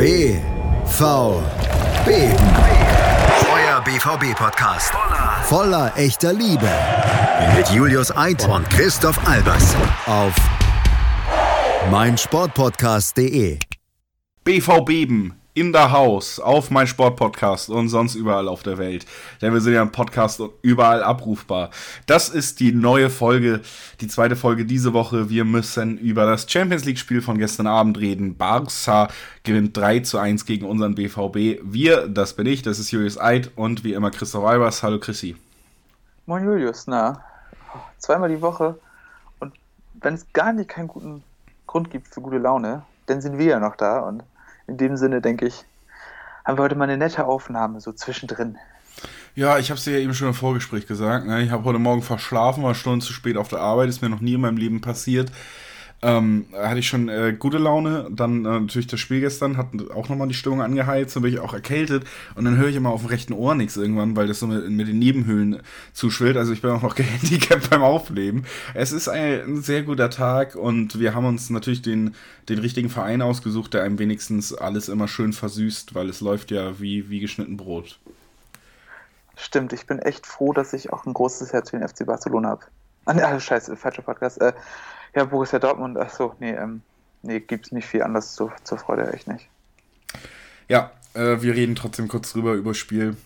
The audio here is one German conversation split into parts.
BVB. Euer BVB-Podcast. Voller echter Liebe. Mit Julius Eid und Christoph Albers. Auf meinsportpodcast.de. BVB in der Haus, auf mein Sportpodcast und sonst überall auf der Welt. Denn wir sind ja ein Podcast und überall abrufbar. Das ist die neue Folge, die zweite Folge diese Woche. Wir müssen über das Champions League Spiel von gestern Abend reden. Barca gewinnt 3 zu 1 gegen unseren BVB. Wir, das bin ich, das ist Julius Eid und wie immer Christoph Albers. Hallo Chrissy. Moin Julius, na, zweimal die Woche und wenn es gar nicht keinen guten Grund gibt für gute Laune, dann sind wir ja noch da und in dem Sinne, denke ich, haben wir heute mal eine nette Aufnahme, so zwischendrin. Ja, ich habe es dir ja eben schon im Vorgespräch gesagt. Ne? Ich habe heute Morgen verschlafen, war Stunden zu spät auf der Arbeit, ist mir noch nie in meinem Leben passiert ähm, hatte ich schon äh, gute Laune. Dann äh, natürlich das Spiel gestern hat auch nochmal die Stimmung angeheizt, dann bin ich auch erkältet und dann höre ich immer auf dem rechten Ohr nichts irgendwann, weil das so mit, mit den Nebenhöhlen zuschwillt. Also ich bin auch noch gehandicapt beim Aufleben. Es ist ein, ein, sehr guter Tag und wir haben uns natürlich den, den richtigen Verein ausgesucht, der einem wenigstens alles immer schön versüßt, weil es läuft ja wie, wie geschnitten Brot. Stimmt, ich bin echt froh, dass ich auch ein großes Herz für den FC Barcelona habe. Ah, scheiße, falscher Podcast. Äh, ja, Borussia Dortmund, ach so, nee, ähm, nee, gibt's nicht viel anders zu, zur Freude, echt nicht. Ja, äh, wir reden trotzdem kurz drüber, über Spiel.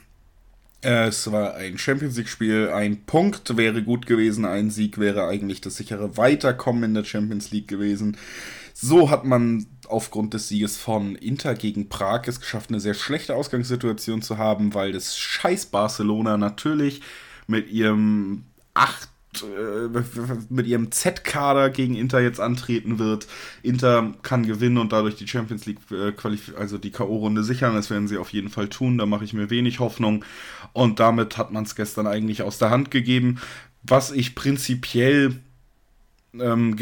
Äh, es war ein Champions League-Spiel. Ein Punkt wäre gut gewesen, ein Sieg wäre eigentlich das sichere Weiterkommen in der Champions League gewesen. So hat man aufgrund des Sieges von Inter gegen Prag es geschafft, eine sehr schlechte Ausgangssituation zu haben, weil das scheiß Barcelona natürlich mit ihrem 8 äh, mit ihrem Z-Kader gegen Inter jetzt antreten wird. Inter kann gewinnen und dadurch die Champions League, äh, also die K.O.-Runde sichern. Das werden sie auf jeden Fall tun. Da mache ich mir wenig Hoffnung. Und damit hat man es gestern eigentlich aus der Hand gegeben. Was ich prinzipiell ähm,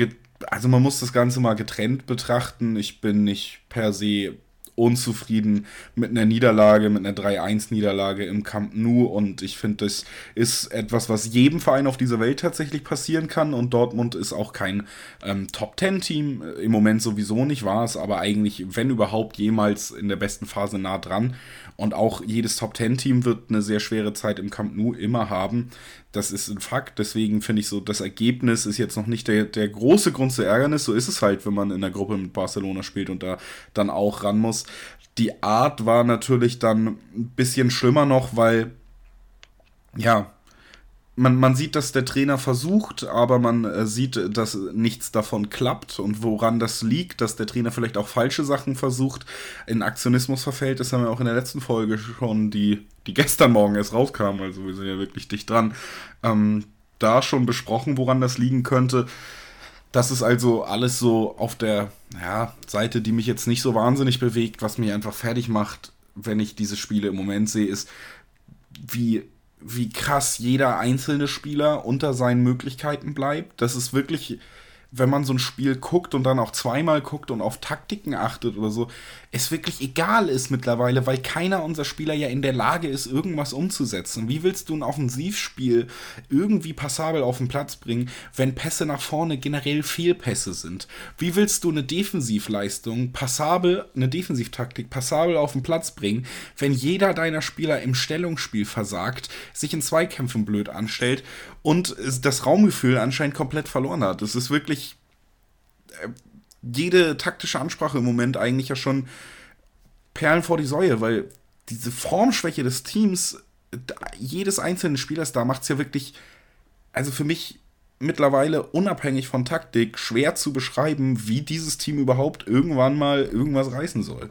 also man muss das Ganze mal getrennt betrachten. Ich bin nicht per se unzufrieden mit einer Niederlage, mit einer 3-1-Niederlage im Camp Nou. Und ich finde, das ist etwas, was jedem Verein auf dieser Welt tatsächlich passieren kann. Und Dortmund ist auch kein ähm, Top-10-Team. Im Moment sowieso nicht war es, aber eigentlich, wenn überhaupt, jemals in der besten Phase nah dran. Und auch jedes Top-10-Team wird eine sehr schwere Zeit im Camp Nou immer haben. Das ist ein Fakt. Deswegen finde ich so, das Ergebnis ist jetzt noch nicht der, der große Grund zur Ärgernis. So ist es halt, wenn man in der Gruppe mit Barcelona spielt und da dann auch ran muss. Die Art war natürlich dann ein bisschen schlimmer noch, weil, ja, man, man sieht, dass der Trainer versucht, aber man äh, sieht, dass nichts davon klappt und woran das liegt, dass der Trainer vielleicht auch falsche Sachen versucht, in Aktionismus verfällt. Das haben wir auch in der letzten Folge schon, die, die gestern Morgen erst rauskam, also wir sind ja wirklich dicht dran, ähm, da schon besprochen, woran das liegen könnte. Das ist also alles so auf der ja, Seite, die mich jetzt nicht so wahnsinnig bewegt, was mich einfach fertig macht, wenn ich diese Spiele im Moment sehe, ist, wie wie krass jeder einzelne Spieler unter seinen Möglichkeiten bleibt. Das ist wirklich wenn man so ein Spiel guckt und dann auch zweimal guckt und auf Taktiken achtet oder so, es wirklich egal ist mittlerweile, weil keiner unserer Spieler ja in der Lage ist, irgendwas umzusetzen. Wie willst du ein Offensivspiel irgendwie passabel auf den Platz bringen, wenn Pässe nach vorne generell Fehlpässe sind? Wie willst du eine Defensivleistung passabel, eine Defensivtaktik passabel auf den Platz bringen, wenn jeder deiner Spieler im Stellungsspiel versagt, sich in Zweikämpfen blöd anstellt und das Raumgefühl anscheinend komplett verloren hat? Das ist wirklich äh, jede taktische Ansprache im Moment eigentlich ja schon Perlen vor die Säue, weil diese Formschwäche des Teams, jedes einzelnen Spielers da macht es ja wirklich, also für mich mittlerweile unabhängig von Taktik, schwer zu beschreiben, wie dieses Team überhaupt irgendwann mal irgendwas reißen soll.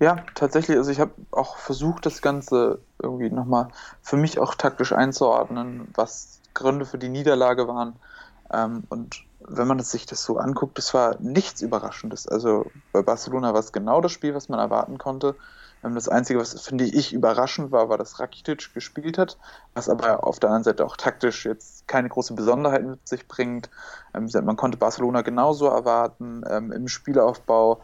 Ja, tatsächlich. Also ich habe auch versucht, das Ganze irgendwie nochmal für mich auch taktisch einzuordnen, was Gründe für die Niederlage waren. Ähm, und wenn man sich das so anguckt, das war nichts Überraschendes. Also bei Barcelona war es genau das Spiel, was man erwarten konnte. Ähm, das Einzige, was finde ich überraschend war, war, dass Rakitic gespielt hat, was aber auf der anderen Seite auch taktisch jetzt keine große Besonderheit mit sich bringt. Ähm, man konnte Barcelona genauso erwarten ähm, im Spielaufbau.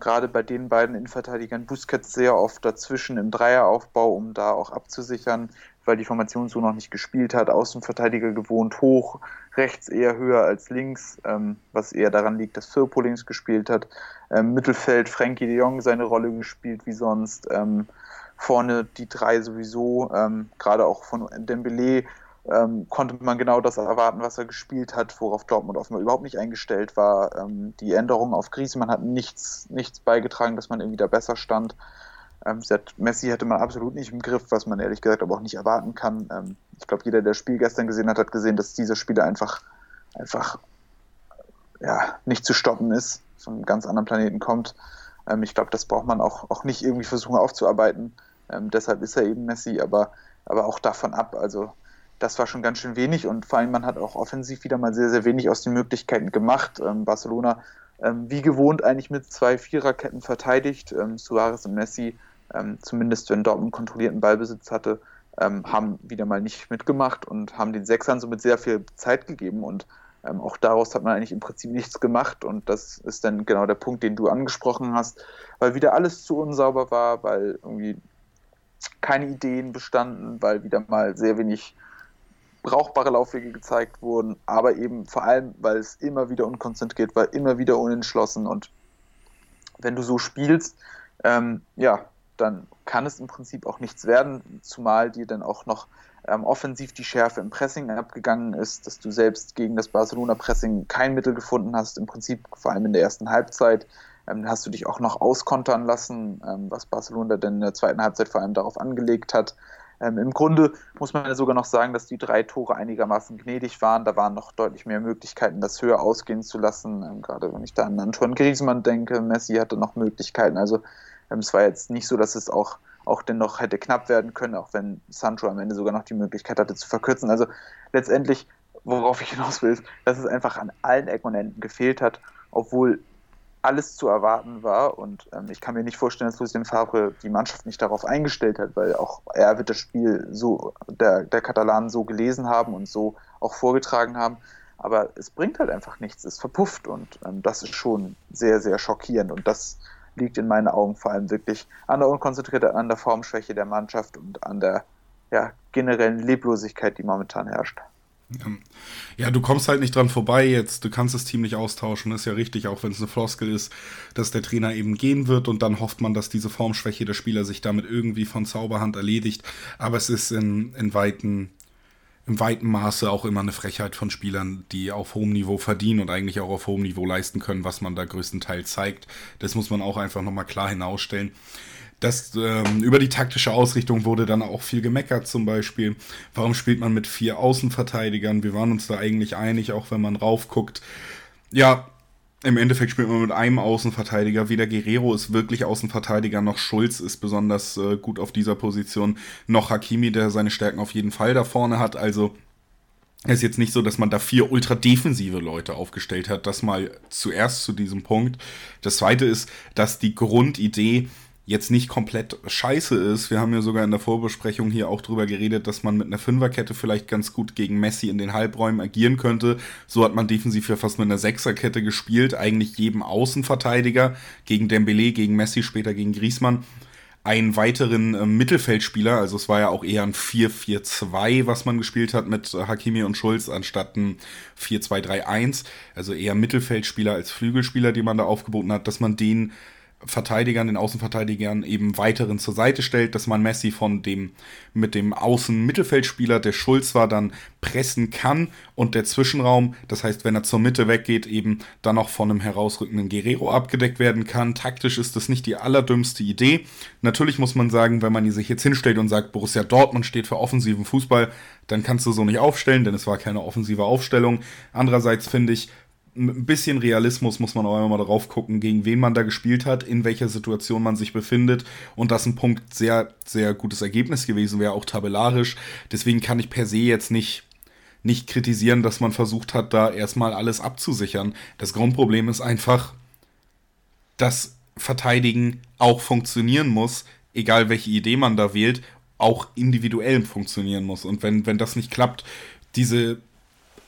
Gerade bei den beiden Innenverteidigern Busquets sehr oft dazwischen im Dreieraufbau, um da auch abzusichern. weil die Formation so noch nicht gespielt hat. Außenverteidiger gewohnt hoch, rechts eher höher als links, ähm, was eher daran liegt, dass Firpo links gespielt hat. Ähm, Mittelfeld Frankie de Jong seine Rolle gespielt wie sonst. Ähm, vorne die drei sowieso, ähm, gerade auch von Dembele ähm, konnte man genau das erwarten, was er gespielt hat, worauf Dortmund offenbar überhaupt nicht eingestellt war. Ähm, die Änderung auf Griezmann hat nichts, nichts beigetragen, dass man irgendwie da besser stand. Ähm, Messi hatte man absolut nicht im Griff, was man ehrlich gesagt aber auch nicht erwarten kann. Ähm, ich glaube, jeder, der das Spiel gestern gesehen hat, hat gesehen, dass dieser Spieler einfach, einfach ja, nicht zu stoppen ist, von einem ganz anderen Planeten kommt. Ähm, ich glaube, das braucht man auch, auch nicht irgendwie versuchen aufzuarbeiten. Ähm, deshalb ist er eben Messi, aber, aber auch davon ab. Also das war schon ganz schön wenig und vor allem man hat auch offensiv wieder mal sehr, sehr wenig aus den Möglichkeiten gemacht. Ähm, Barcelona ähm, wie gewohnt eigentlich mit zwei Viererketten verteidigt. Ähm, Suarez und Messi ähm, zumindest wenn Dortmund kontrollierten Ballbesitz hatte, ähm, haben wieder mal nicht mitgemacht und haben den Sechsern somit sehr viel Zeit gegeben und ähm, auch daraus hat man eigentlich im Prinzip nichts gemacht und das ist dann genau der Punkt, den du angesprochen hast, weil wieder alles zu unsauber war, weil irgendwie keine Ideen bestanden, weil wieder mal sehr wenig brauchbare Laufwege gezeigt wurden, aber eben vor allem, weil es immer wieder unkonzentriert war, immer wieder unentschlossen und wenn du so spielst, ähm, ja, dann kann es im Prinzip auch nichts werden, zumal dir dann auch noch ähm, offensiv die Schärfe im Pressing abgegangen ist, dass du selbst gegen das Barcelona-Pressing kein Mittel gefunden hast, im Prinzip vor allem in der ersten Halbzeit. Ähm, hast du dich auch noch auskontern lassen, ähm, was Barcelona dann in der zweiten Halbzeit vor allem darauf angelegt hat. Ähm, Im Grunde muss man ja sogar noch sagen, dass die drei Tore einigermaßen gnädig waren. Da waren noch deutlich mehr Möglichkeiten, das höher ausgehen zu lassen. Ähm, gerade wenn ich da an Antoine Griezmann denke, Messi hatte noch Möglichkeiten. Also ähm, es war jetzt nicht so, dass es auch, auch dennoch hätte knapp werden können, auch wenn Sancho am Ende sogar noch die Möglichkeit hatte zu verkürzen. Also letztendlich, worauf ich hinaus will, ist, dass es einfach an allen Ecken und Enden gefehlt hat, obwohl alles zu erwarten war. Und ähm, ich kann mir nicht vorstellen, dass Lucien Favre die Mannschaft nicht darauf eingestellt hat, weil auch er wird das Spiel so der, der Katalanen so gelesen haben und so auch vorgetragen haben. Aber es bringt halt einfach nichts, es verpufft und ähm, das ist schon sehr, sehr schockierend. Und das liegt in meinen Augen vor allem wirklich an der Unkonzentriertheit, an der Formschwäche der Mannschaft und an der ja, generellen Leblosigkeit, die momentan herrscht. Ja, du kommst halt nicht dran vorbei jetzt. Du kannst das Team nicht austauschen. Das ist ja richtig, auch wenn es eine Floskel ist, dass der Trainer eben gehen wird und dann hofft man, dass diese Formschwäche der Spieler sich damit irgendwie von Zauberhand erledigt. Aber es ist in, in weiten im weiten Maße auch immer eine Frechheit von Spielern, die auf hohem Niveau verdienen und eigentlich auch auf hohem Niveau leisten können, was man da größtenteils zeigt. Das muss man auch einfach nochmal klar hinausstellen. Das, ähm, über die taktische Ausrichtung wurde dann auch viel gemeckert, zum Beispiel. Warum spielt man mit vier Außenverteidigern? Wir waren uns da eigentlich einig, auch wenn man raufguckt. Ja, im Endeffekt spielt man mit einem Außenverteidiger. Weder Guerrero ist wirklich Außenverteidiger, noch Schulz ist besonders äh, gut auf dieser Position, noch Hakimi, der seine Stärken auf jeden Fall da vorne hat. Also es ist jetzt nicht so, dass man da vier ultra defensive Leute aufgestellt hat. Das mal zuerst zu diesem Punkt. Das zweite ist, dass die Grundidee jetzt nicht komplett scheiße ist. Wir haben ja sogar in der Vorbesprechung hier auch drüber geredet, dass man mit einer Fünferkette vielleicht ganz gut gegen Messi in den Halbräumen agieren könnte. So hat man defensiv ja fast mit einer Sechserkette gespielt, eigentlich jedem Außenverteidiger gegen Dembele, gegen Messi, später gegen Griezmann einen weiteren äh, Mittelfeldspieler, also es war ja auch eher ein 4-4-2, was man gespielt hat mit äh, Hakimi und Schulz, anstatt ein 4-2-3-1, also eher Mittelfeldspieler als Flügelspieler, die man da aufgeboten hat, dass man den Verteidigern, den Außenverteidigern eben weiteren zur Seite stellt, dass man Messi von dem mit dem Außen-Mittelfeldspieler, der Schulz war, dann pressen kann und der Zwischenraum, das heißt, wenn er zur Mitte weggeht, eben dann auch von einem herausrückenden Guerrero abgedeckt werden kann. Taktisch ist das nicht die allerdümmste Idee. Natürlich muss man sagen, wenn man sich jetzt hinstellt und sagt, Borussia Dortmund steht für offensiven Fußball, dann kannst du so nicht aufstellen, denn es war keine offensive Aufstellung. Andererseits finde ich, ein bisschen Realismus muss man auch immer mal drauf gucken, gegen wen man da gespielt hat, in welcher Situation man sich befindet und das ein Punkt sehr, sehr gutes Ergebnis gewesen wäre, auch tabellarisch. Deswegen kann ich per se jetzt nicht, nicht kritisieren, dass man versucht hat, da erstmal alles abzusichern. Das Grundproblem ist einfach, dass Verteidigen auch funktionieren muss, egal welche Idee man da wählt, auch individuell funktionieren muss. Und wenn, wenn das nicht klappt, diese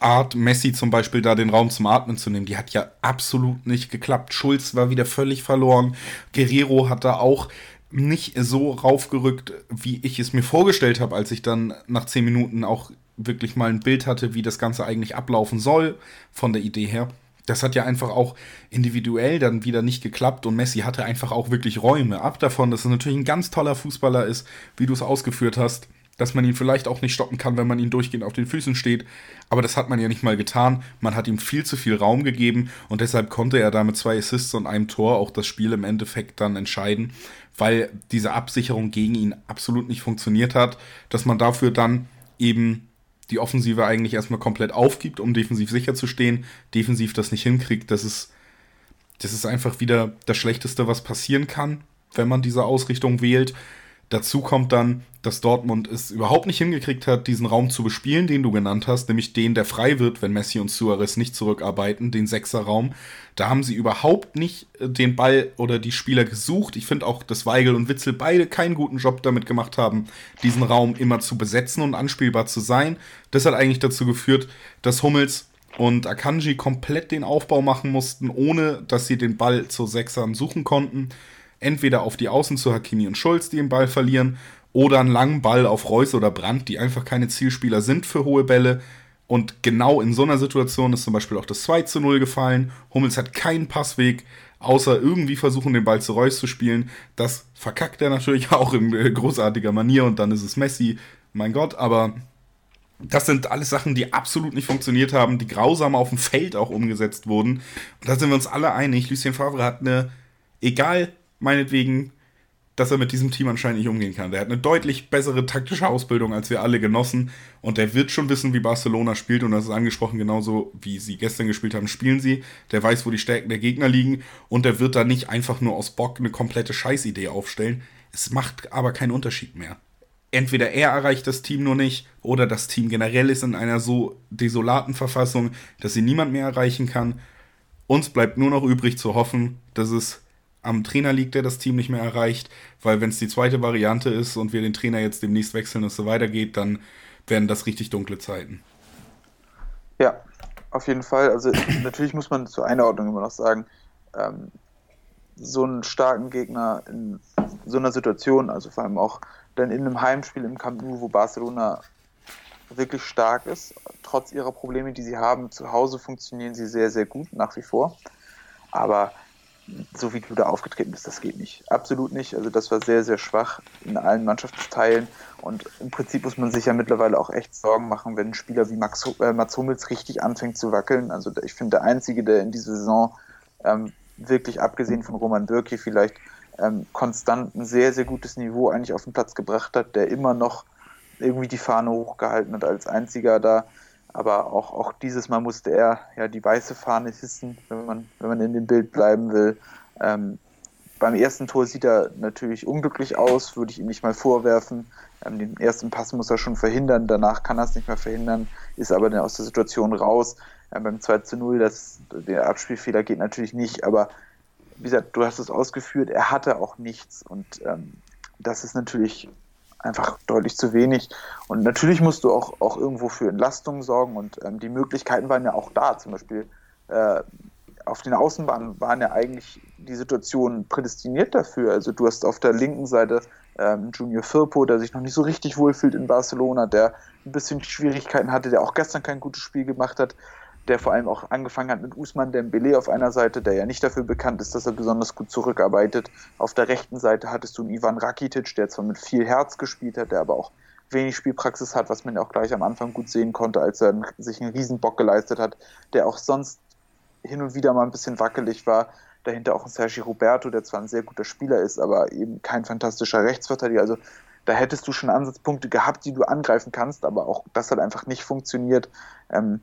Art, Messi zum Beispiel da den Raum zum Atmen zu nehmen, die hat ja absolut nicht geklappt. Schulz war wieder völlig verloren. Guerrero hat da auch nicht so raufgerückt, wie ich es mir vorgestellt habe, als ich dann nach zehn Minuten auch wirklich mal ein Bild hatte, wie das Ganze eigentlich ablaufen soll, von der Idee her. Das hat ja einfach auch individuell dann wieder nicht geklappt und Messi hatte einfach auch wirklich Räume. Ab davon, dass er natürlich ein ganz toller Fußballer ist, wie du es ausgeführt hast dass man ihn vielleicht auch nicht stoppen kann, wenn man ihn durchgehend auf den Füßen steht. Aber das hat man ja nicht mal getan. Man hat ihm viel zu viel Raum gegeben und deshalb konnte er da mit zwei Assists und einem Tor auch das Spiel im Endeffekt dann entscheiden, weil diese Absicherung gegen ihn absolut nicht funktioniert hat, dass man dafür dann eben die Offensive eigentlich erstmal komplett aufgibt, um defensiv sicher zu stehen, defensiv das nicht hinkriegt. Das ist, das ist einfach wieder das Schlechteste, was passieren kann, wenn man diese Ausrichtung wählt. Dazu kommt dann, dass Dortmund es überhaupt nicht hingekriegt hat, diesen Raum zu bespielen, den du genannt hast, nämlich den, der frei wird, wenn Messi und Suarez nicht zurückarbeiten, den Sechserraum. Da haben sie überhaupt nicht äh, den Ball oder die Spieler gesucht. Ich finde auch, dass Weigel und Witzel beide keinen guten Job damit gemacht haben, diesen Raum immer zu besetzen und anspielbar zu sein. Das hat eigentlich dazu geführt, dass Hummels und Akanji komplett den Aufbau machen mussten, ohne dass sie den Ball zu Sechsern suchen konnten entweder auf die Außen zu Hakimi und Schulz, die den Ball verlieren, oder einen langen Ball auf Reus oder Brandt, die einfach keine Zielspieler sind für hohe Bälle. Und genau in so einer Situation ist zum Beispiel auch das 2 zu 0 gefallen. Hummels hat keinen Passweg, außer irgendwie versuchen, den Ball zu Reus zu spielen. Das verkackt er natürlich auch in großartiger Manier und dann ist es Messi. Mein Gott, aber das sind alles Sachen, die absolut nicht funktioniert haben, die grausam auf dem Feld auch umgesetzt wurden. Und da sind wir uns alle einig. Lucien Favre hat eine, egal meinetwegen, dass er mit diesem Team anscheinend nicht umgehen kann. Der hat eine deutlich bessere taktische Ausbildung, als wir alle genossen. Und der wird schon wissen, wie Barcelona spielt. Und das ist angesprochen, genauso wie sie gestern gespielt haben, spielen sie. Der weiß, wo die Stärken der Gegner liegen. Und der wird da nicht einfach nur aus Bock eine komplette Scheißidee aufstellen. Es macht aber keinen Unterschied mehr. Entweder er erreicht das Team nur nicht oder das Team generell ist in einer so desolaten Verfassung, dass sie niemand mehr erreichen kann. Uns bleibt nur noch übrig zu hoffen, dass es am Trainer liegt, der das Team nicht mehr erreicht, weil wenn es die zweite Variante ist und wir den Trainer jetzt demnächst wechseln und es so weitergeht, dann werden das richtig dunkle Zeiten. Ja, auf jeden Fall. Also natürlich muss man zur Einordnung immer noch sagen, ähm, so einen starken Gegner in so einer Situation, also vor allem auch dann in einem Heimspiel im Camp Nou, wo Barcelona wirklich stark ist, trotz ihrer Probleme, die sie haben, zu Hause funktionieren sie sehr, sehr gut nach wie vor. Aber so wie du da aufgetreten bist, das geht nicht. Absolut nicht. Also das war sehr, sehr schwach in allen Mannschaftsteilen. Und im Prinzip muss man sich ja mittlerweile auch echt Sorgen machen, wenn ein Spieler wie Max, äh, Mats Hummels richtig anfängt zu wackeln. Also ich finde, der Einzige, der in dieser Saison ähm, wirklich abgesehen von Roman Bürki vielleicht ähm, konstant ein sehr, sehr gutes Niveau eigentlich auf den Platz gebracht hat, der immer noch irgendwie die Fahne hochgehalten hat als einziger da aber auch, auch dieses Mal musste er ja die weiße Fahne hissen, wenn man, wenn man in dem Bild bleiben will. Ähm, beim ersten Tor sieht er natürlich unglücklich aus, würde ich ihm nicht mal vorwerfen. Ähm, den ersten Pass muss er schon verhindern, danach kann er es nicht mehr verhindern, ist aber dann aus der Situation raus. Ähm, beim 2 zu 0, das, der Abspielfehler geht natürlich nicht, aber wie gesagt, du hast es ausgeführt, er hatte auch nichts und ähm, das ist natürlich einfach deutlich zu wenig. Und natürlich musst du auch, auch irgendwo für Entlastung sorgen und ähm, die Möglichkeiten waren ja auch da. Zum Beispiel äh, auf den Außenbahnen waren ja eigentlich die Situationen prädestiniert dafür. Also du hast auf der linken Seite ähm, Junior Firpo, der sich noch nicht so richtig wohlfühlt in Barcelona, der ein bisschen Schwierigkeiten hatte, der auch gestern kein gutes Spiel gemacht hat der vor allem auch angefangen hat mit Usman Dembele auf einer Seite, der ja nicht dafür bekannt ist, dass er besonders gut zurückarbeitet. Auf der rechten Seite hattest du einen Ivan Rakitic, der zwar mit viel Herz gespielt hat, der aber auch wenig Spielpraxis hat, was man ja auch gleich am Anfang gut sehen konnte, als er sich einen Riesenbock geleistet hat, der auch sonst hin und wieder mal ein bisschen wackelig war. Dahinter auch ein Sergio Roberto, der zwar ein sehr guter Spieler ist, aber eben kein fantastischer Rechtsverteidiger. Also da hättest du schon Ansatzpunkte gehabt, die du angreifen kannst, aber auch das hat einfach nicht funktioniert. Ähm,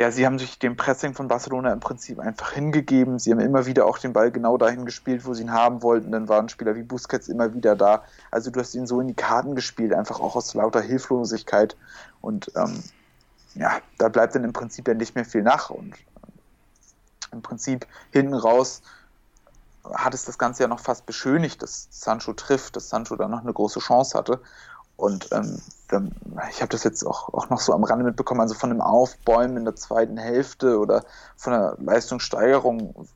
ja, sie haben sich dem Pressing von Barcelona im Prinzip einfach hingegeben. Sie haben immer wieder auch den Ball genau dahin gespielt, wo sie ihn haben wollten. Dann waren Spieler wie Busquets immer wieder da. Also du hast ihn so in die Karten gespielt, einfach auch aus lauter Hilflosigkeit. Und ähm, ja, da bleibt dann im Prinzip ja nicht mehr viel nach. Und äh, im Prinzip hinten raus hat es das Ganze ja noch fast beschönigt, dass Sancho trifft, dass Sancho da noch eine große Chance hatte. Und ähm, ich habe das jetzt auch, auch noch so am Rande mitbekommen, also von einem Aufbäumen in der zweiten Hälfte oder von der Leistungssteigerung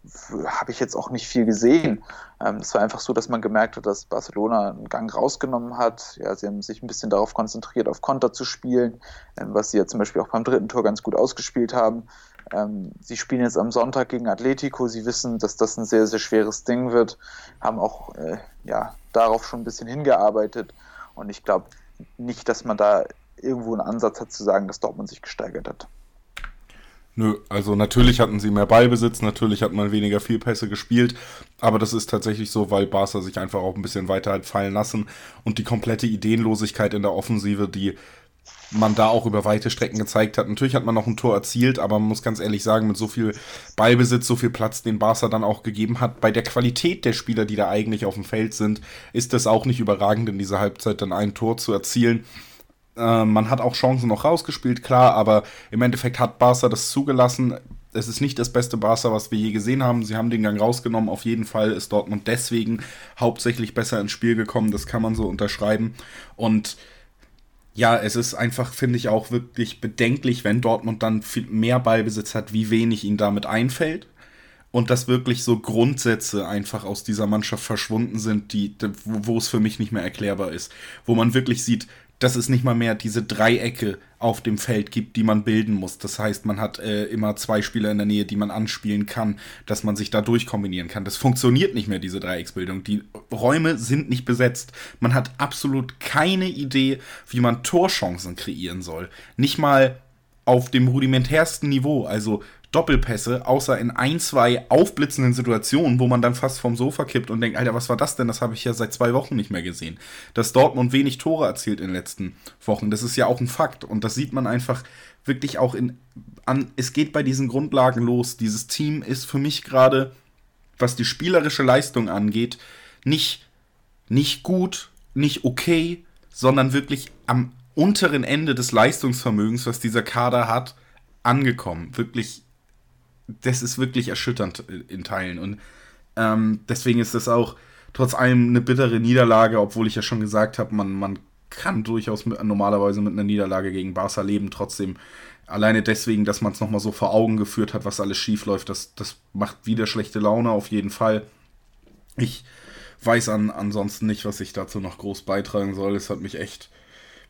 habe ich jetzt auch nicht viel gesehen. Ähm, es war einfach so, dass man gemerkt hat, dass Barcelona einen Gang rausgenommen hat. Ja, sie haben sich ein bisschen darauf konzentriert, auf Konter zu spielen, ähm, was sie ja zum Beispiel auch beim dritten Tor ganz gut ausgespielt haben. Ähm, sie spielen jetzt am Sonntag gegen Atletico. Sie wissen, dass das ein sehr, sehr schweres Ding wird, haben auch äh, ja, darauf schon ein bisschen hingearbeitet. Und ich glaube nicht, dass man da irgendwo einen Ansatz hat zu sagen, dass Dortmund sich gesteigert hat. Nö, also natürlich hatten sie mehr Ballbesitz, natürlich hat man weniger Vielpässe gespielt, aber das ist tatsächlich so, weil Barca sich einfach auch ein bisschen weiter hat fallen lassen und die komplette Ideenlosigkeit in der Offensive, die man da auch über weite Strecken gezeigt hat. Natürlich hat man noch ein Tor erzielt, aber man muss ganz ehrlich sagen, mit so viel Ballbesitz, so viel Platz, den Barca dann auch gegeben hat, bei der Qualität der Spieler, die da eigentlich auf dem Feld sind, ist das auch nicht überragend, in dieser Halbzeit dann ein Tor zu erzielen. Äh, man hat auch Chancen noch rausgespielt, klar, aber im Endeffekt hat Barca das zugelassen. Es ist nicht das beste Barca, was wir je gesehen haben. Sie haben den Gang rausgenommen. Auf jeden Fall ist Dortmund deswegen hauptsächlich besser ins Spiel gekommen. Das kann man so unterschreiben. Und ja, es ist einfach, finde ich, auch wirklich bedenklich, wenn Dortmund dann viel mehr Ballbesitz hat, wie wenig ihnen damit einfällt. Und dass wirklich so Grundsätze einfach aus dieser Mannschaft verschwunden sind, die, wo, wo es für mich nicht mehr erklärbar ist. Wo man wirklich sieht, dass es nicht mal mehr diese Dreiecke auf dem Feld gibt, die man bilden muss. Das heißt, man hat äh, immer zwei Spieler in der Nähe, die man anspielen kann, dass man sich da durchkombinieren kann. Das funktioniert nicht mehr, diese Dreiecksbildung. Die Räume sind nicht besetzt. Man hat absolut keine Idee, wie man Torchancen kreieren soll. Nicht mal auf dem rudimentärsten Niveau. Also Doppelpässe, außer in ein, zwei aufblitzenden Situationen, wo man dann fast vom Sofa kippt und denkt, Alter, was war das denn? Das habe ich ja seit zwei Wochen nicht mehr gesehen. Dass Dortmund wenig Tore erzielt in den letzten Wochen, das ist ja auch ein Fakt. Und das sieht man einfach wirklich auch in, an, es geht bei diesen Grundlagen los. Dieses Team ist für mich gerade, was die spielerische Leistung angeht, nicht, nicht gut, nicht okay, sondern wirklich am unteren Ende des Leistungsvermögens, was dieser Kader hat, angekommen. Wirklich das ist wirklich erschütternd in Teilen. Und ähm, deswegen ist das auch trotz allem eine bittere Niederlage, obwohl ich ja schon gesagt habe, man, man kann durchaus mit, normalerweise mit einer Niederlage gegen Barca leben. Trotzdem, alleine deswegen, dass man es nochmal so vor Augen geführt hat, was alles schief läuft, das, das macht wieder schlechte Laune auf jeden Fall. Ich weiß an, ansonsten nicht, was ich dazu noch groß beitragen soll. Es hat mich echt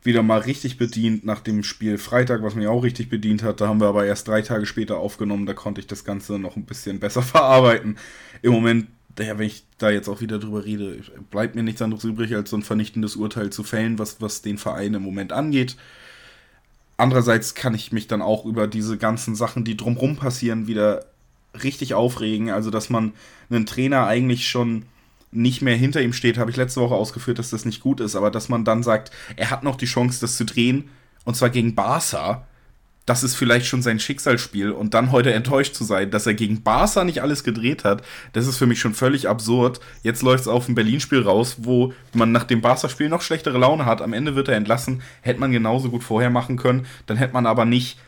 wieder mal richtig bedient nach dem Spiel Freitag, was mich auch richtig bedient hat. Da haben wir aber erst drei Tage später aufgenommen. Da konnte ich das Ganze noch ein bisschen besser verarbeiten. Im Moment, ja, wenn ich da jetzt auch wieder drüber rede, bleibt mir nichts anderes übrig, als so ein vernichtendes Urteil zu fällen, was, was den Verein im Moment angeht. Andererseits kann ich mich dann auch über diese ganzen Sachen, die drumrum passieren, wieder richtig aufregen. Also, dass man einen Trainer eigentlich schon nicht mehr hinter ihm steht, habe ich letzte Woche ausgeführt, dass das nicht gut ist, aber dass man dann sagt, er hat noch die Chance, das zu drehen, und zwar gegen Barca, das ist vielleicht schon sein Schicksalsspiel und dann heute enttäuscht zu sein, dass er gegen Barca nicht alles gedreht hat, das ist für mich schon völlig absurd. Jetzt läuft es auf ein Berlin-Spiel raus, wo man nach dem Barca-Spiel noch schlechtere Laune hat. Am Ende wird er entlassen. Hätte man genauso gut vorher machen können. Dann hätte man aber nicht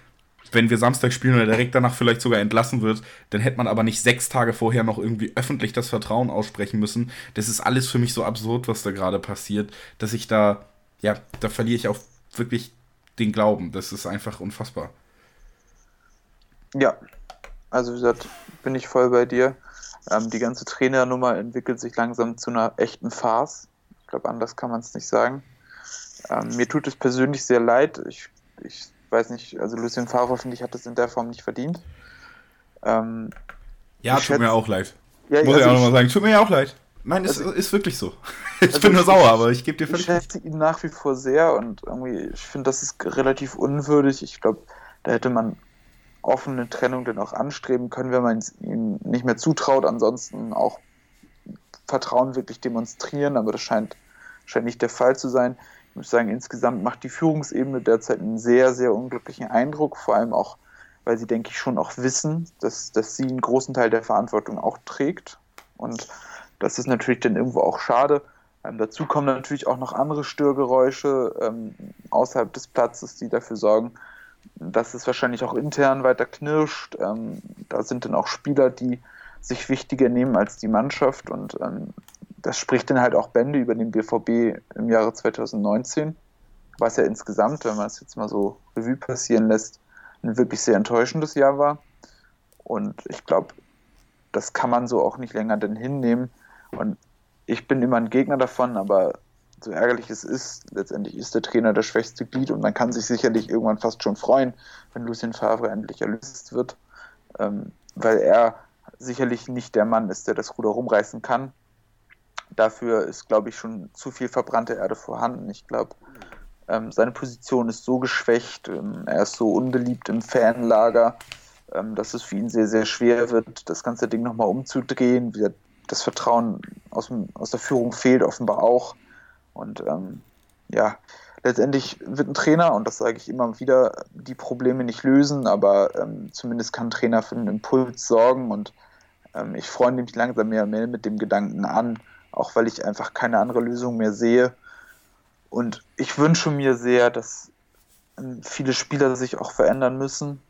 wenn wir Samstag spielen oder direkt danach vielleicht sogar entlassen wird, dann hätte man aber nicht sechs Tage vorher noch irgendwie öffentlich das Vertrauen aussprechen müssen. Das ist alles für mich so absurd, was da gerade passiert, dass ich da, ja, da verliere ich auch wirklich den Glauben. Das ist einfach unfassbar. Ja, also wie gesagt, bin ich voll bei dir. Ähm, die ganze Trainernummer entwickelt sich langsam zu einer echten Farce. Ich glaube, anders kann man es nicht sagen. Ähm, mir tut es persönlich sehr leid. Ich, ich weiß nicht, also Lucien Favre, finde ich, hat das in der Form nicht verdient. Ähm, ja, tut schätze, mir auch leid. Ja, Muss also ich auch nochmal sagen, tut mir ja auch leid. Nein, es also, ist wirklich so. Ich also bin nur sauer, aber ich gebe dir völlig. Ich schätze ihn nach wie vor sehr und irgendwie, ich finde, das ist relativ unwürdig. Ich glaube, da hätte man offene Trennung dann auch anstreben können, wenn man es ihm nicht mehr zutraut. Ansonsten auch Vertrauen wirklich demonstrieren, aber das scheint, scheint nicht der Fall zu sein muss sagen, insgesamt macht die Führungsebene derzeit einen sehr, sehr unglücklichen Eindruck, vor allem auch, weil sie, denke ich, schon auch wissen, dass, dass sie einen großen Teil der Verantwortung auch trägt. Und das ist natürlich dann irgendwo auch schade. Ähm, dazu kommen natürlich auch noch andere Störgeräusche ähm, außerhalb des Platzes, die dafür sorgen, dass es wahrscheinlich auch intern weiter knirscht. Ähm, da sind dann auch Spieler, die sich wichtiger nehmen als die Mannschaft. Und ähm, das spricht dann halt auch Bände über den BVB im Jahre 2019. was ja insgesamt, wenn man es jetzt mal so Revue passieren lässt, ein wirklich sehr enttäuschendes Jahr war. Und ich glaube, das kann man so auch nicht länger denn hinnehmen. Und ich bin immer ein Gegner davon, aber so ärgerlich es ist, letztendlich ist der Trainer das schwächste Glied und man kann sich sicherlich irgendwann fast schon freuen, wenn Lucien Favre endlich erlöst wird, ähm, weil er sicherlich nicht der Mann ist, der das Ruder rumreißen kann. Dafür ist, glaube ich, schon zu viel verbrannte Erde vorhanden. Ich glaube, ähm, seine Position ist so geschwächt, ähm, er ist so unbeliebt im Fanlager, ähm, dass es für ihn sehr, sehr schwer wird, das ganze Ding nochmal umzudrehen. Das Vertrauen aus, dem, aus der Führung fehlt offenbar auch. Und ähm, ja, letztendlich wird ein Trainer, und das sage ich immer wieder, die Probleme nicht lösen, aber ähm, zumindest kann ein Trainer für einen Impuls sorgen. Und ähm, ich freue mich langsam mehr und mehr mit dem Gedanken an, auch weil ich einfach keine andere Lösung mehr sehe. Und ich wünsche mir sehr, dass ähm, viele Spieler sich auch verändern müssen,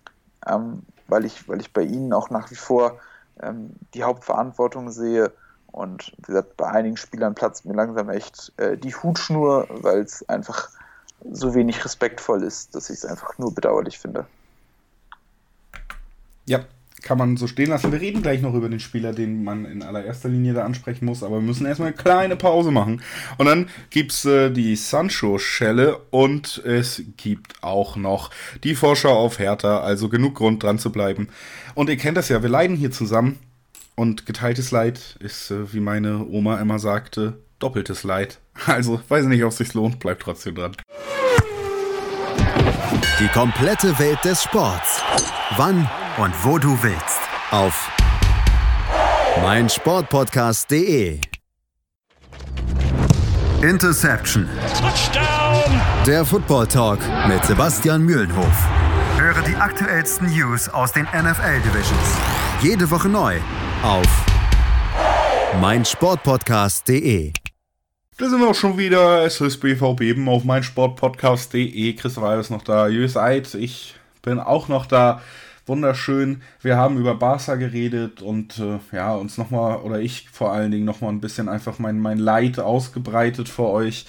ähm, weil, ich, weil ich bei ihnen auch nach wie vor ähm, die Hauptverantwortung sehe. Und wie gesagt, bei einigen Spielern platzt mir langsam echt äh, die Hutschnur, weil es einfach so wenig respektvoll ist, dass ich es einfach nur bedauerlich finde. Ja, kann man so stehen lassen. Wir reden gleich noch über den Spieler, den man in allererster Linie da ansprechen muss, aber wir müssen erstmal eine kleine Pause machen. Und dann gibt es äh, die Sancho-Schelle und es gibt auch noch die Vorschau auf Hertha, also genug Grund dran zu bleiben. Und ihr kennt das ja, wir leiden hier zusammen und geteiltes Leid ist, äh, wie meine Oma immer sagte, doppeltes Leid. Also, weiß nicht, ob es sich lohnt, bleibt trotzdem dran. Die komplette Welt des Sports. Wann und wo du willst. Auf meinsportpodcast.de. Interception. Touchdown. Der Football Talk mit Sebastian Mühlenhof. Höre die aktuellsten News aus den NFL Divisions. Jede Woche neu auf meinsportpodcast.de. Da sind wir auch schon wieder. Es ist BVB eben auf meinsportpodcast.de. Chris Weil ist noch da. Jö seid. Ich bin auch noch da wunderschön. Wir haben über Barca geredet und äh, ja, uns nochmal, oder ich vor allen Dingen nochmal ein bisschen einfach mein, mein Leid ausgebreitet für euch,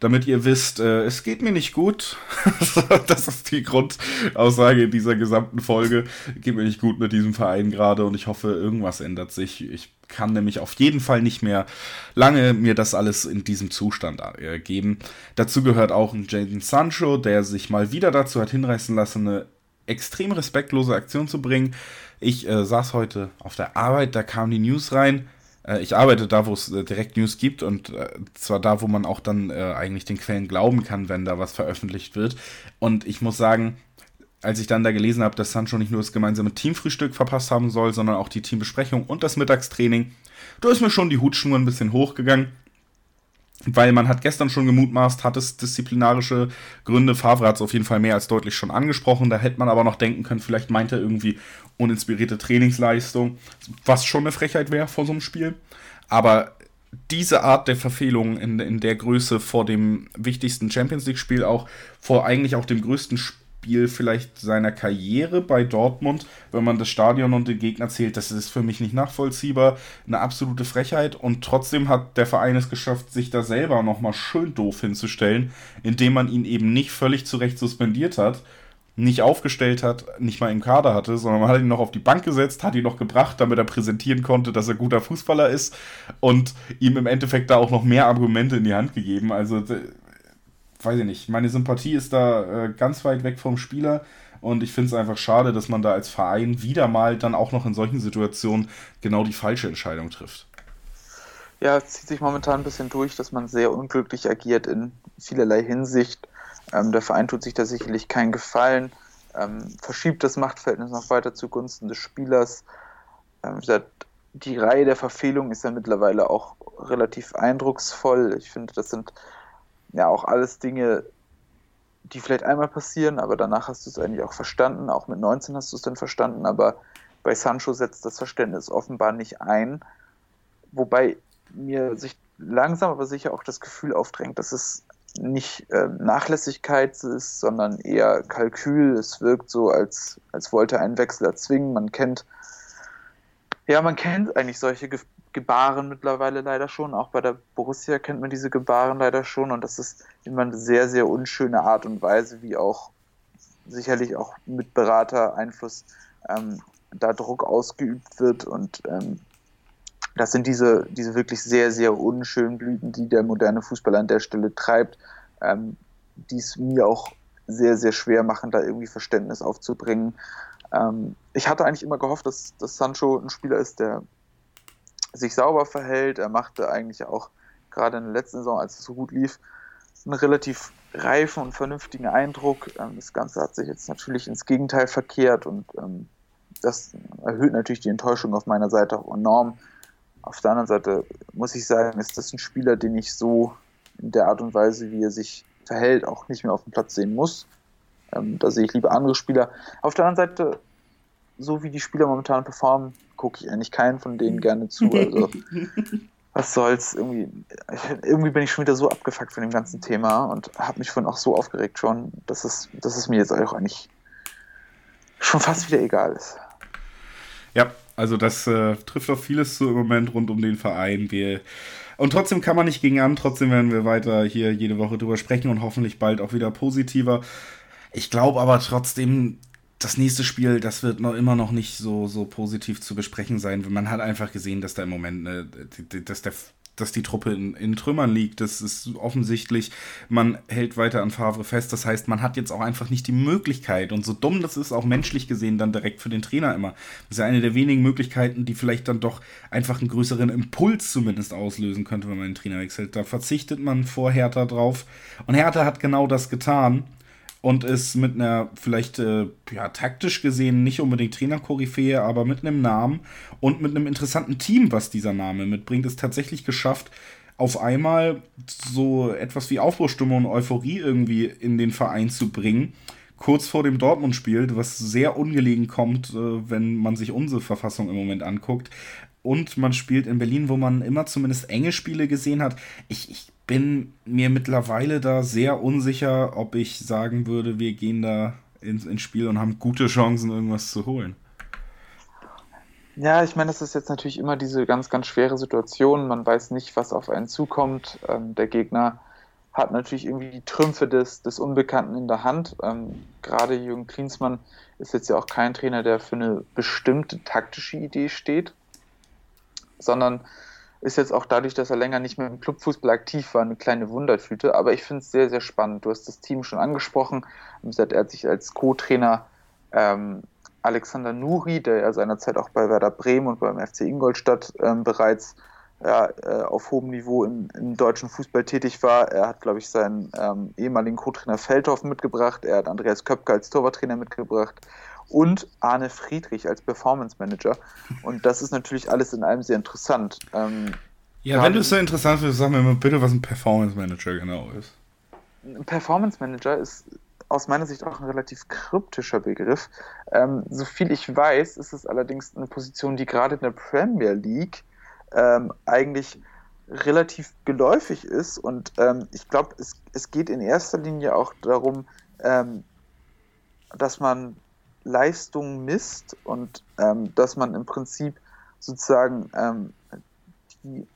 damit ihr wisst, äh, es geht mir nicht gut. das ist die Grundaussage dieser gesamten Folge. Geht mir nicht gut mit diesem Verein gerade und ich hoffe, irgendwas ändert sich. Ich kann nämlich auf jeden Fall nicht mehr lange mir das alles in diesem Zustand äh, geben. Dazu gehört auch ein Jaden Sancho, der sich mal wieder dazu hat hinreißen lassen, eine extrem respektlose Aktion zu bringen. Ich äh, saß heute auf der Arbeit, da kam die News rein. Äh, ich arbeite da, wo es äh, direkt News gibt und äh, zwar da, wo man auch dann äh, eigentlich den Quellen glauben kann, wenn da was veröffentlicht wird. Und ich muss sagen, als ich dann da gelesen habe, dass Sancho nicht nur das gemeinsame Teamfrühstück verpasst haben soll, sondern auch die Teambesprechung und das Mittagstraining, da ist mir schon die Hutschnur ein bisschen hochgegangen weil man hat gestern schon gemutmaßt, hat es disziplinarische Gründe. Favre hat es auf jeden Fall mehr als deutlich schon angesprochen. Da hätte man aber noch denken können, vielleicht meint er irgendwie uninspirierte Trainingsleistung, was schon eine Frechheit wäre vor so einem Spiel. Aber diese Art der Verfehlung in, in der Größe vor dem wichtigsten Champions League-Spiel, auch vor eigentlich auch dem größten Spiel, Spiel vielleicht seiner Karriere bei Dortmund, wenn man das Stadion und den Gegner zählt, das ist für mich nicht nachvollziehbar. Eine absolute Frechheit und trotzdem hat der Verein es geschafft, sich da selber nochmal schön doof hinzustellen, indem man ihn eben nicht völlig zurecht suspendiert hat, nicht aufgestellt hat, nicht mal im Kader hatte, sondern man hat ihn noch auf die Bank gesetzt, hat ihn noch gebracht, damit er präsentieren konnte, dass er guter Fußballer ist und ihm im Endeffekt da auch noch mehr Argumente in die Hand gegeben. Also weiß ich nicht, meine Sympathie ist da äh, ganz weit weg vom Spieler und ich finde es einfach schade, dass man da als Verein wieder mal dann auch noch in solchen Situationen genau die falsche Entscheidung trifft. Ja, es zieht sich momentan ein bisschen durch, dass man sehr unglücklich agiert in vielerlei Hinsicht. Ähm, der Verein tut sich da sicherlich keinen Gefallen, ähm, verschiebt das Machtverhältnis noch weiter zugunsten des Spielers. Ähm, die Reihe der Verfehlungen ist ja mittlerweile auch relativ eindrucksvoll. Ich finde, das sind ja auch alles Dinge, die vielleicht einmal passieren, aber danach hast du es eigentlich auch verstanden. Auch mit 19 hast du es dann verstanden, aber bei Sancho setzt das Verständnis offenbar nicht ein. Wobei mir sich langsam aber sicher auch das Gefühl aufdrängt, dass es nicht äh, Nachlässigkeit ist, sondern eher Kalkül. Es wirkt so, als, als wollte ein Wechsel erzwingen. Man kennt, ja, man kennt eigentlich solche Gebaren mittlerweile leider schon. Auch bei der Borussia kennt man diese Gebaren leider schon. Und das ist immer eine sehr, sehr unschöne Art und Weise, wie auch sicherlich auch mit Berater-Einfluss ähm, da Druck ausgeübt wird. Und ähm, das sind diese, diese wirklich sehr, sehr unschönen Blüten, die der moderne Fußball an der Stelle treibt, ähm, die es mir auch sehr, sehr schwer machen, da irgendwie Verständnis aufzubringen. Ähm, ich hatte eigentlich immer gehofft, dass, dass Sancho ein Spieler ist, der sich sauber verhält. Er machte eigentlich auch gerade in der letzten Saison, als es so gut lief, einen relativ reifen und vernünftigen Eindruck. Ähm, das Ganze hat sich jetzt natürlich ins Gegenteil verkehrt und ähm, das erhöht natürlich die Enttäuschung auf meiner Seite auch enorm. Auf der anderen Seite muss ich sagen, ist das ein Spieler, den ich so in der Art und Weise, wie er sich verhält, auch nicht mehr auf dem Platz sehen muss. Ähm, da sehe ich lieber andere Spieler. Auf der anderen Seite, so wie die Spieler momentan performen, gucke ich eigentlich keinen von denen gerne zu. Also, was soll's, irgendwie, irgendwie bin ich schon wieder so abgefuckt von dem ganzen Thema und habe mich von auch so aufgeregt schon, dass es, dass es mir jetzt auch eigentlich schon fast wieder egal ist. Ja, also das äh, trifft auf vieles zu im Moment rund um den Verein. Wir, und trotzdem kann man nicht gegen an, trotzdem werden wir weiter hier jede Woche drüber sprechen und hoffentlich bald auch wieder positiver. Ich glaube aber trotzdem, das nächste Spiel, das wird noch immer noch nicht so, so positiv zu besprechen sein. Man hat einfach gesehen, dass da im Moment, ne, dass der dass die Truppe in, in, Trümmern liegt. Das ist offensichtlich, man hält weiter an Favre fest. Das heißt, man hat jetzt auch einfach nicht die Möglichkeit. Und so dumm das ist, auch menschlich gesehen, dann direkt für den Trainer immer. Das ist ja eine der wenigen Möglichkeiten, die vielleicht dann doch einfach einen größeren Impuls zumindest auslösen könnte, wenn man den Trainer wechselt. Da verzichtet man vor Hertha drauf. Und Hertha hat genau das getan und ist mit einer vielleicht äh, ja, taktisch gesehen nicht unbedingt Trainerkoryphäe, aber mit einem Namen und mit einem interessanten Team, was dieser Name mitbringt, ist tatsächlich geschafft, auf einmal so etwas wie Aufbruchstimmung und Euphorie irgendwie in den Verein zu bringen. Kurz vor dem Dortmund-Spiel, was sehr ungelegen kommt, äh, wenn man sich unsere Verfassung im Moment anguckt. Und man spielt in Berlin, wo man immer zumindest enge Spiele gesehen hat. Ich, ich bin mir mittlerweile da sehr unsicher, ob ich sagen würde, wir gehen da ins, ins Spiel und haben gute Chancen, irgendwas zu holen. Ja, ich meine, das ist jetzt natürlich immer diese ganz, ganz schwere Situation. Man weiß nicht, was auf einen zukommt. Ähm, der Gegner hat natürlich irgendwie die Trümpfe des, des Unbekannten in der Hand. Ähm, gerade Jürgen Klinsmann ist jetzt ja auch kein Trainer, der für eine bestimmte taktische Idee steht, sondern ist jetzt auch dadurch, dass er länger nicht mehr im Clubfußball aktiv war, eine kleine Wundertüte. Aber ich finde es sehr, sehr spannend. Du hast das Team schon angesprochen. Er hat sich als Co-Trainer ähm, Alexander Nuri, der ja seinerzeit auch bei Werder Bremen und beim FC Ingolstadt ähm, bereits ja, äh, auf hohem Niveau im, im, deutschen Fußball tätig war. Er hat, glaube ich, seinen ähm, ehemaligen Co-Trainer Feldhoff mitgebracht. Er hat Andreas Köpke als Torwarttrainer mitgebracht und Arne Friedrich als Performance Manager. Und das ist natürlich alles in allem sehr interessant. Ähm, ja, wenn du es so interessant findest, sag mir mal bitte, was ein Performance Manager genau ist. Ein Performance Manager ist aus meiner Sicht auch ein relativ kryptischer Begriff. Ähm, so viel ich weiß, ist es allerdings eine Position, die gerade in der Premier League ähm, eigentlich relativ geläufig ist. Und ähm, ich glaube, es, es geht in erster Linie auch darum, ähm, dass man Leistung misst und ähm, dass man im Prinzip sozusagen ähm, die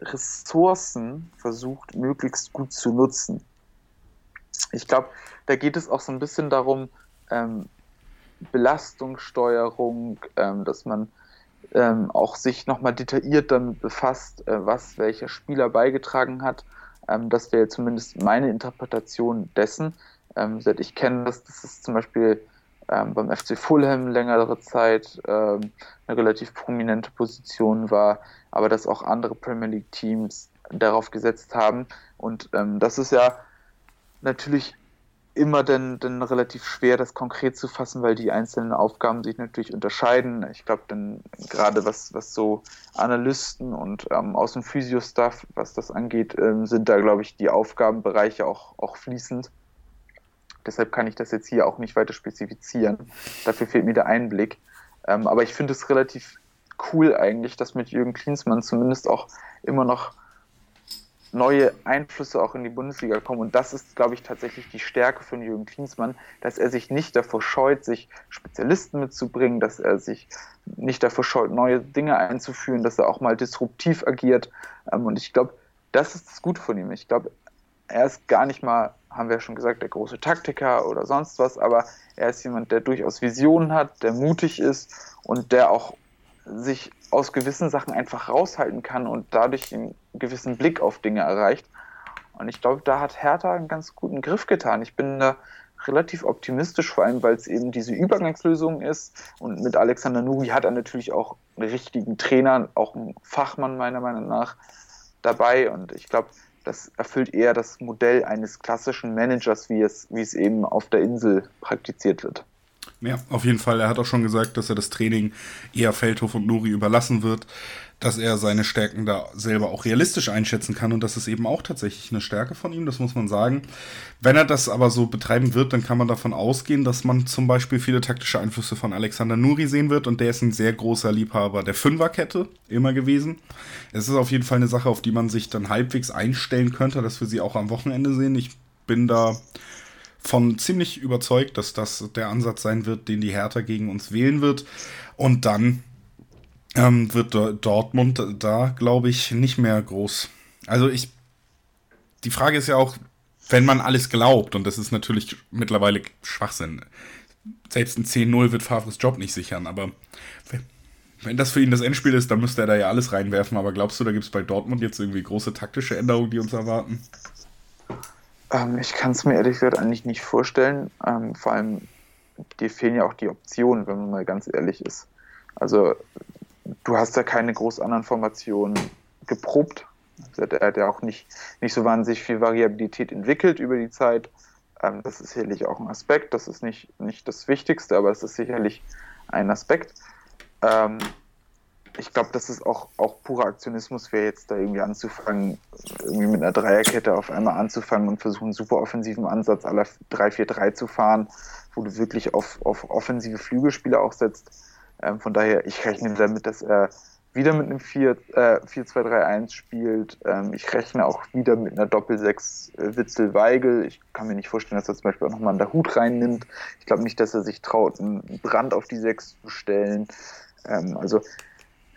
Ressourcen versucht, möglichst gut zu nutzen. Ich glaube, da geht es auch so ein bisschen darum, ähm, Belastungssteuerung, ähm, dass man ähm, auch sich nochmal detailliert damit befasst, äh, was welcher Spieler beigetragen hat. Ähm, das wäre zumindest meine Interpretation dessen. Ähm, ich kenne das, das ist zum Beispiel ähm, beim FC Fulham längere Zeit ähm, eine relativ prominente Position war, aber dass auch andere Premier League Teams darauf gesetzt haben. Und ähm, das ist ja natürlich immer dann, dann relativ schwer, das konkret zu fassen, weil die einzelnen Aufgaben sich natürlich unterscheiden. Ich glaube, dann gerade was, was so Analysten und ähm, aus dem Physio-Stuff, was das angeht, ähm, sind da, glaube ich, die Aufgabenbereiche auch, auch fließend. Deshalb kann ich das jetzt hier auch nicht weiter spezifizieren. Dafür fehlt mir der Einblick. Ähm, aber ich finde es relativ cool eigentlich, dass mit Jürgen Klinsmann zumindest auch immer noch neue Einflüsse auch in die Bundesliga kommen. Und das ist, glaube ich, tatsächlich die Stärke von Jürgen Klinsmann, dass er sich nicht davor scheut, sich Spezialisten mitzubringen, dass er sich nicht davor scheut, neue Dinge einzuführen, dass er auch mal disruptiv agiert. Ähm, und ich glaube, das ist das Gute von ihm. Ich glaube, er ist gar nicht mal, haben wir schon gesagt, der große Taktiker oder sonst was, aber er ist jemand, der durchaus Visionen hat, der mutig ist und der auch sich aus gewissen Sachen einfach raushalten kann und dadurch einen gewissen Blick auf Dinge erreicht. Und ich glaube, da hat Hertha einen ganz guten Griff getan. Ich bin da relativ optimistisch, vor allem weil es eben diese Übergangslösung ist. Und mit Alexander Nuri hat er natürlich auch einen richtigen Trainer, auch einen Fachmann meiner Meinung nach dabei. Und ich glaube, das erfüllt eher das Modell eines klassischen Managers, wie es, wie es eben auf der Insel praktiziert wird. Ja, auf jeden Fall. Er hat auch schon gesagt, dass er das Training eher Feldhof und Nuri überlassen wird, dass er seine Stärken da selber auch realistisch einschätzen kann und das ist eben auch tatsächlich eine Stärke von ihm, das muss man sagen. Wenn er das aber so betreiben wird, dann kann man davon ausgehen, dass man zum Beispiel viele taktische Einflüsse von Alexander Nuri sehen wird und der ist ein sehr großer Liebhaber der Fünferkette immer gewesen. Es ist auf jeden Fall eine Sache, auf die man sich dann halbwegs einstellen könnte, dass wir sie auch am Wochenende sehen. Ich bin da von ziemlich überzeugt, dass das der Ansatz sein wird, den die Hertha gegen uns wählen wird. Und dann ähm, wird Dortmund da, glaube ich, nicht mehr groß. Also ich. Die Frage ist ja auch, wenn man alles glaubt, und das ist natürlich mittlerweile Schwachsinn. Selbst ein 10-0 wird Favres Job nicht sichern, aber wenn das für ihn das Endspiel ist, dann müsste er da ja alles reinwerfen. Aber glaubst du, da gibt es bei Dortmund jetzt irgendwie große taktische Änderungen, die uns erwarten? Ähm, ich kann es mir ehrlich gesagt eigentlich nicht vorstellen. Ähm, vor allem, dir fehlen ja auch die Optionen, wenn man mal ganz ehrlich ist. Also, du hast ja keine groß anderen Formationen geprobt. Er hat ja auch nicht, nicht so wahnsinnig viel Variabilität entwickelt über die Zeit. Ähm, das ist sicherlich auch ein Aspekt. Das ist nicht, nicht das Wichtigste, aber es ist sicherlich ein Aspekt. Ähm, ich glaube, das ist auch, auch purer Aktionismus, wäre jetzt da irgendwie anzufangen, irgendwie mit einer Dreierkette auf einmal anzufangen und versuchen, einen super offensiven Ansatz aller 3-4-3 zu fahren, wo du wirklich auf, auf offensive Flügelspieler auch setzt. Ähm, von daher, ich rechne damit, dass er wieder mit einem 4-2-3-1 äh, spielt. Ähm, ich rechne auch wieder mit einer Doppel-6 äh, Witzel-Weigel. Ich kann mir nicht vorstellen, dass er zum Beispiel auch nochmal einen Hut reinnimmt. Ich glaube nicht, dass er sich traut, einen Brand auf die 6 zu stellen. Ähm, also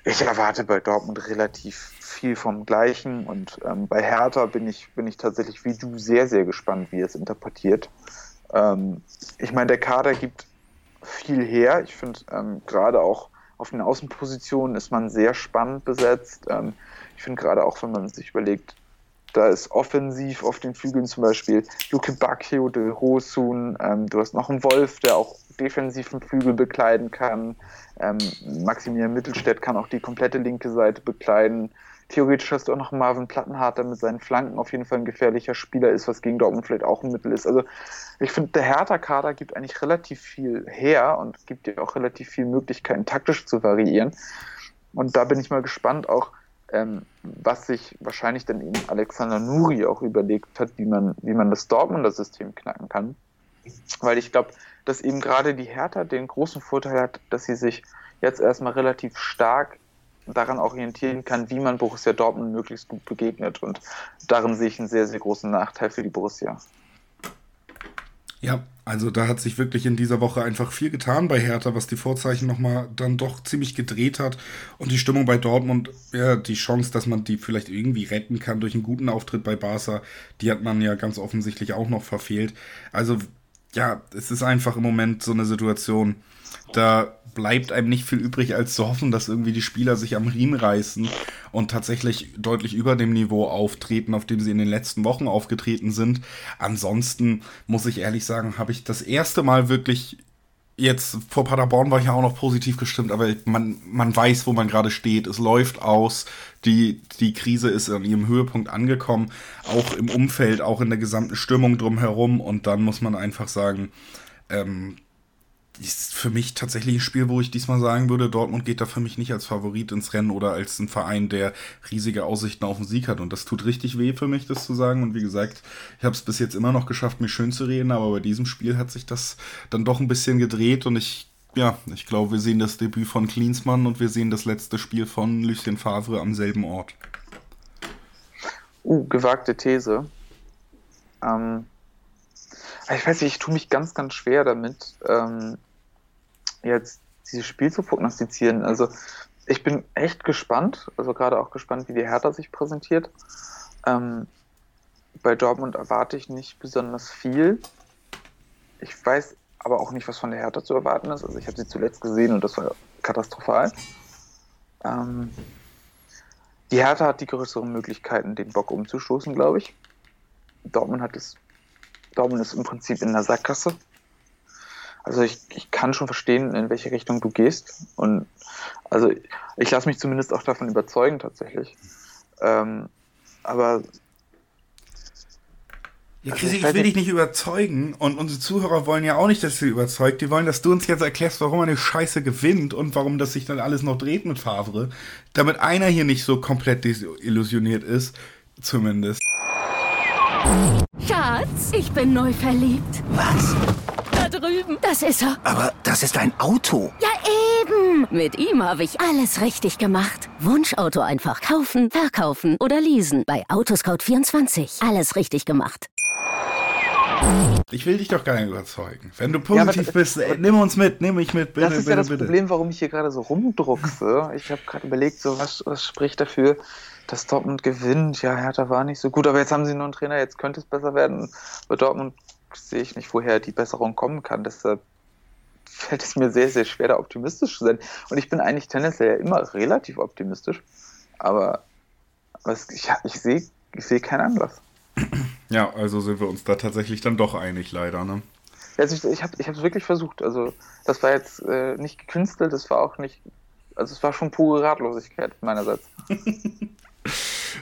ich erwarte bei Dortmund relativ viel vom Gleichen und ähm, bei Hertha bin ich, bin ich tatsächlich wie du sehr, sehr gespannt, wie es interpretiert. Ähm, ich meine, der Kader gibt viel her. Ich finde, ähm, gerade auch auf den Außenpositionen ist man sehr spannend besetzt. Ähm, ich finde gerade auch, wenn man sich überlegt, da ist offensiv auf den Flügeln zum Beispiel Luke Bacchio, De Rosun, ähm, du hast noch einen Wolf, der auch defensiven Flügel bekleiden kann. Ähm, Maximilian Mittelstädt kann auch die komplette linke Seite bekleiden. Theoretisch hast du auch noch Marvin Plattenhardt, der mit seinen Flanken auf jeden Fall ein gefährlicher Spieler ist, was gegen Dortmund vielleicht auch ein Mittel ist. Also ich finde, der Hertha-Kader gibt eigentlich relativ viel her und gibt dir auch relativ viele Möglichkeiten, taktisch zu variieren. Und da bin ich mal gespannt, auch ähm, was sich wahrscheinlich dann eben Alexander Nuri auch überlegt hat, wie man, wie man das Dortmunder System knacken kann. Weil ich glaube, dass eben gerade die Hertha den großen Vorteil hat, dass sie sich jetzt erstmal relativ stark daran orientieren kann, wie man Borussia Dortmund möglichst gut begegnet. Und darin sehe ich einen sehr, sehr großen Nachteil für die Borussia. Ja, also da hat sich wirklich in dieser Woche einfach viel getan bei Hertha, was die Vorzeichen nochmal dann doch ziemlich gedreht hat. Und die Stimmung bei Dortmund, ja, die Chance, dass man die vielleicht irgendwie retten kann durch einen guten Auftritt bei Barca, die hat man ja ganz offensichtlich auch noch verfehlt. Also ja, es ist einfach im Moment so eine Situation, da bleibt einem nicht viel übrig, als zu hoffen, dass irgendwie die Spieler sich am Riemen reißen und tatsächlich deutlich über dem Niveau auftreten, auf dem sie in den letzten Wochen aufgetreten sind. Ansonsten muss ich ehrlich sagen, habe ich das erste Mal wirklich jetzt vor Paderborn war ich ja auch noch positiv gestimmt, aber man, man weiß, wo man gerade steht. Es läuft aus. Die, die Krise ist an ihrem Höhepunkt angekommen. Auch im Umfeld, auch in der gesamten Stimmung drumherum. Und dann muss man einfach sagen, ähm, ist für mich tatsächlich ein Spiel, wo ich diesmal sagen würde, Dortmund geht da für mich nicht als Favorit ins Rennen oder als ein Verein, der riesige Aussichten auf den Sieg hat. Und das tut richtig weh für mich, das zu sagen. Und wie gesagt, ich habe es bis jetzt immer noch geschafft, mir schön zu reden, aber bei diesem Spiel hat sich das dann doch ein bisschen gedreht und ich ja, ich glaube, wir sehen das Debüt von Klinsmann und wir sehen das letzte Spiel von Lucien Favre am selben Ort. Uh, gewagte These. Ähm, ich weiß nicht, ich tue mich ganz, ganz schwer damit, ähm, jetzt dieses Spiel zu prognostizieren. Also ich bin echt gespannt, also gerade auch gespannt, wie die Hertha sich präsentiert. Ähm, bei Dortmund erwarte ich nicht besonders viel. Ich weiß aber auch nicht, was von der Hertha zu erwarten ist. Also ich habe sie zuletzt gesehen und das war katastrophal. Ähm, die Hertha hat die größeren Möglichkeiten, den Bock umzustoßen, glaube ich. Dortmund hat es. Dortmund ist im Prinzip in der Sackgasse. Also ich, ich kann schon verstehen, in welche Richtung du gehst. Und also ich, ich lasse mich zumindest auch davon überzeugen tatsächlich. Ähm, aber ja, Chris, ich will dich nicht überzeugen und unsere Zuhörer wollen ja auch nicht, dass du überzeugt. Die wollen, dass du uns jetzt erklärst, warum eine Scheiße gewinnt und warum das sich dann alles noch dreht mit Favre. Damit einer hier nicht so komplett desillusioniert ist, zumindest. Schatz, ich bin neu verliebt. Was? Da drüben. Das ist er. Aber das ist ein Auto. Ja, eben. Mit ihm habe ich alles richtig gemacht. Wunschauto einfach kaufen, verkaufen oder leasen. Bei Autoscout24. Alles richtig gemacht. Ich will dich doch gar nicht überzeugen. Wenn du positiv ja, bist, ey, nimm uns mit, nimm mich mit, bitte, Das ist bitte, ja das bitte. Problem, warum ich hier gerade so rumdruckse. Ich habe gerade überlegt, so was, was spricht dafür, dass Dortmund gewinnt. Ja, Hertha war nicht so gut, aber jetzt haben sie nur einen Trainer, jetzt könnte es besser werden. Bei Dortmund sehe ich nicht, woher die Besserung kommen kann. Deshalb fällt es mir sehr, sehr schwer, da optimistisch zu sein. Und ich bin eigentlich tendenziell ja immer relativ optimistisch, aber, aber ich, ich sehe ich seh keinen Anlass. Ja, also sind wir uns da tatsächlich dann doch einig, leider, ne? Also ich, ich habe es wirklich versucht. Also das war jetzt äh, nicht gekünstelt, das war auch nicht, also es war schon pure Ratlosigkeit meinerseits.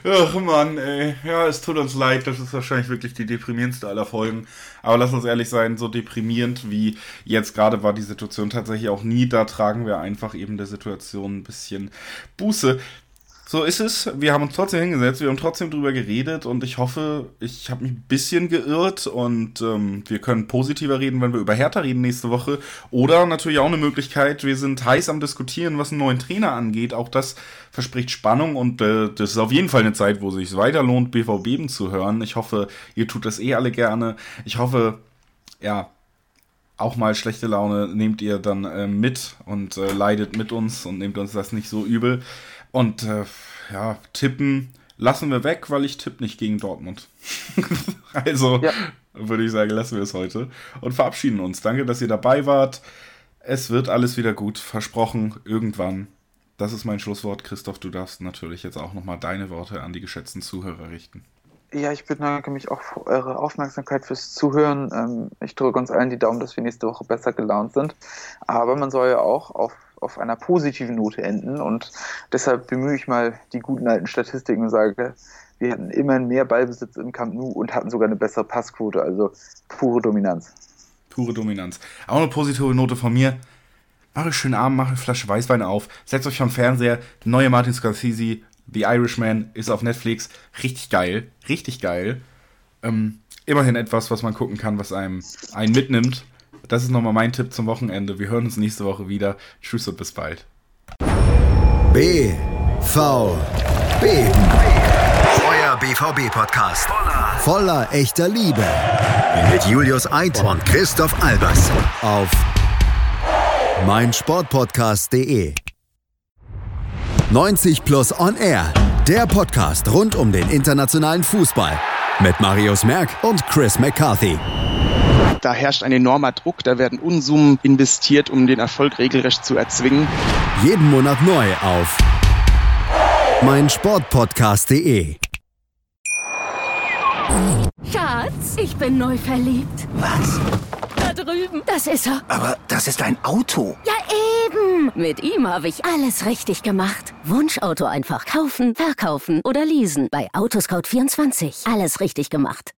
Ach Mann, ey. Ja, es tut uns leid, das ist wahrscheinlich wirklich die deprimierendste aller Folgen. Aber lass uns ehrlich sein, so deprimierend wie jetzt gerade war die Situation tatsächlich auch nie. Da tragen wir einfach eben der Situation ein bisschen Buße. So ist es. Wir haben uns trotzdem hingesetzt, wir haben trotzdem drüber geredet und ich hoffe, ich habe mich ein bisschen geirrt und ähm, wir können positiver reden, wenn wir über Hertha reden nächste Woche. Oder natürlich auch eine Möglichkeit, wir sind heiß am Diskutieren, was einen neuen Trainer angeht. Auch das verspricht Spannung und äh, das ist auf jeden Fall eine Zeit, wo es sich weiter lohnt, BVB zu hören. Ich hoffe, ihr tut das eh alle gerne. Ich hoffe, ja, auch mal schlechte Laune nehmt ihr dann äh, mit und äh, leidet mit uns und nehmt uns das nicht so übel. Und äh, ja, tippen lassen wir weg, weil ich tippe nicht gegen Dortmund. also ja. würde ich sagen, lassen wir es heute und verabschieden uns. Danke, dass ihr dabei wart. Es wird alles wieder gut, versprochen, irgendwann. Das ist mein Schlusswort. Christoph, du darfst natürlich jetzt auch nochmal deine Worte an die geschätzten Zuhörer richten. Ja, ich bedanke mich auch für eure Aufmerksamkeit fürs Zuhören. Ähm, ich drücke uns allen die Daumen, dass wir nächste Woche besser gelaunt sind. Aber man soll ja auch auf auf einer positiven Note enden. Und deshalb bemühe ich mal die guten alten Statistiken und sage, wir hatten immerhin mehr Ballbesitz im Camp Nou und hatten sogar eine bessere Passquote, also pure Dominanz. Pure Dominanz. Auch eine positive Note von mir. Mache schönen Abend, mache eine Flasche Weißwein auf, setzt euch vom Fernseher, neue Martin Scorsese, The Irishman ist auf Netflix. Richtig geil, richtig geil. Ähm, immerhin etwas, was man gucken kann, was einem einen mitnimmt. Das ist nochmal mein Tipp zum Wochenende. Wir hören uns nächste Woche wieder. Tschüss und bis bald. B. V. B. Euer BVB-Podcast. Voller echter Liebe. Mit Julius Eid und Christoph Albers. Auf meinsportpodcast.de. 90 Plus On Air. Der Podcast rund um den internationalen Fußball. Mit Marius Merck und Chris McCarthy. Da herrscht ein enormer Druck, da werden Unsummen investiert, um den Erfolg regelrecht zu erzwingen. Jeden Monat neu auf meinsportpodcast.de. Schatz, ich bin neu verliebt. Was? Da drüben. Das ist er. Aber das ist ein Auto. Ja, eben. Mit ihm habe ich alles richtig gemacht. Wunschauto einfach kaufen, verkaufen oder leasen. Bei Autoscout24. Alles richtig gemacht.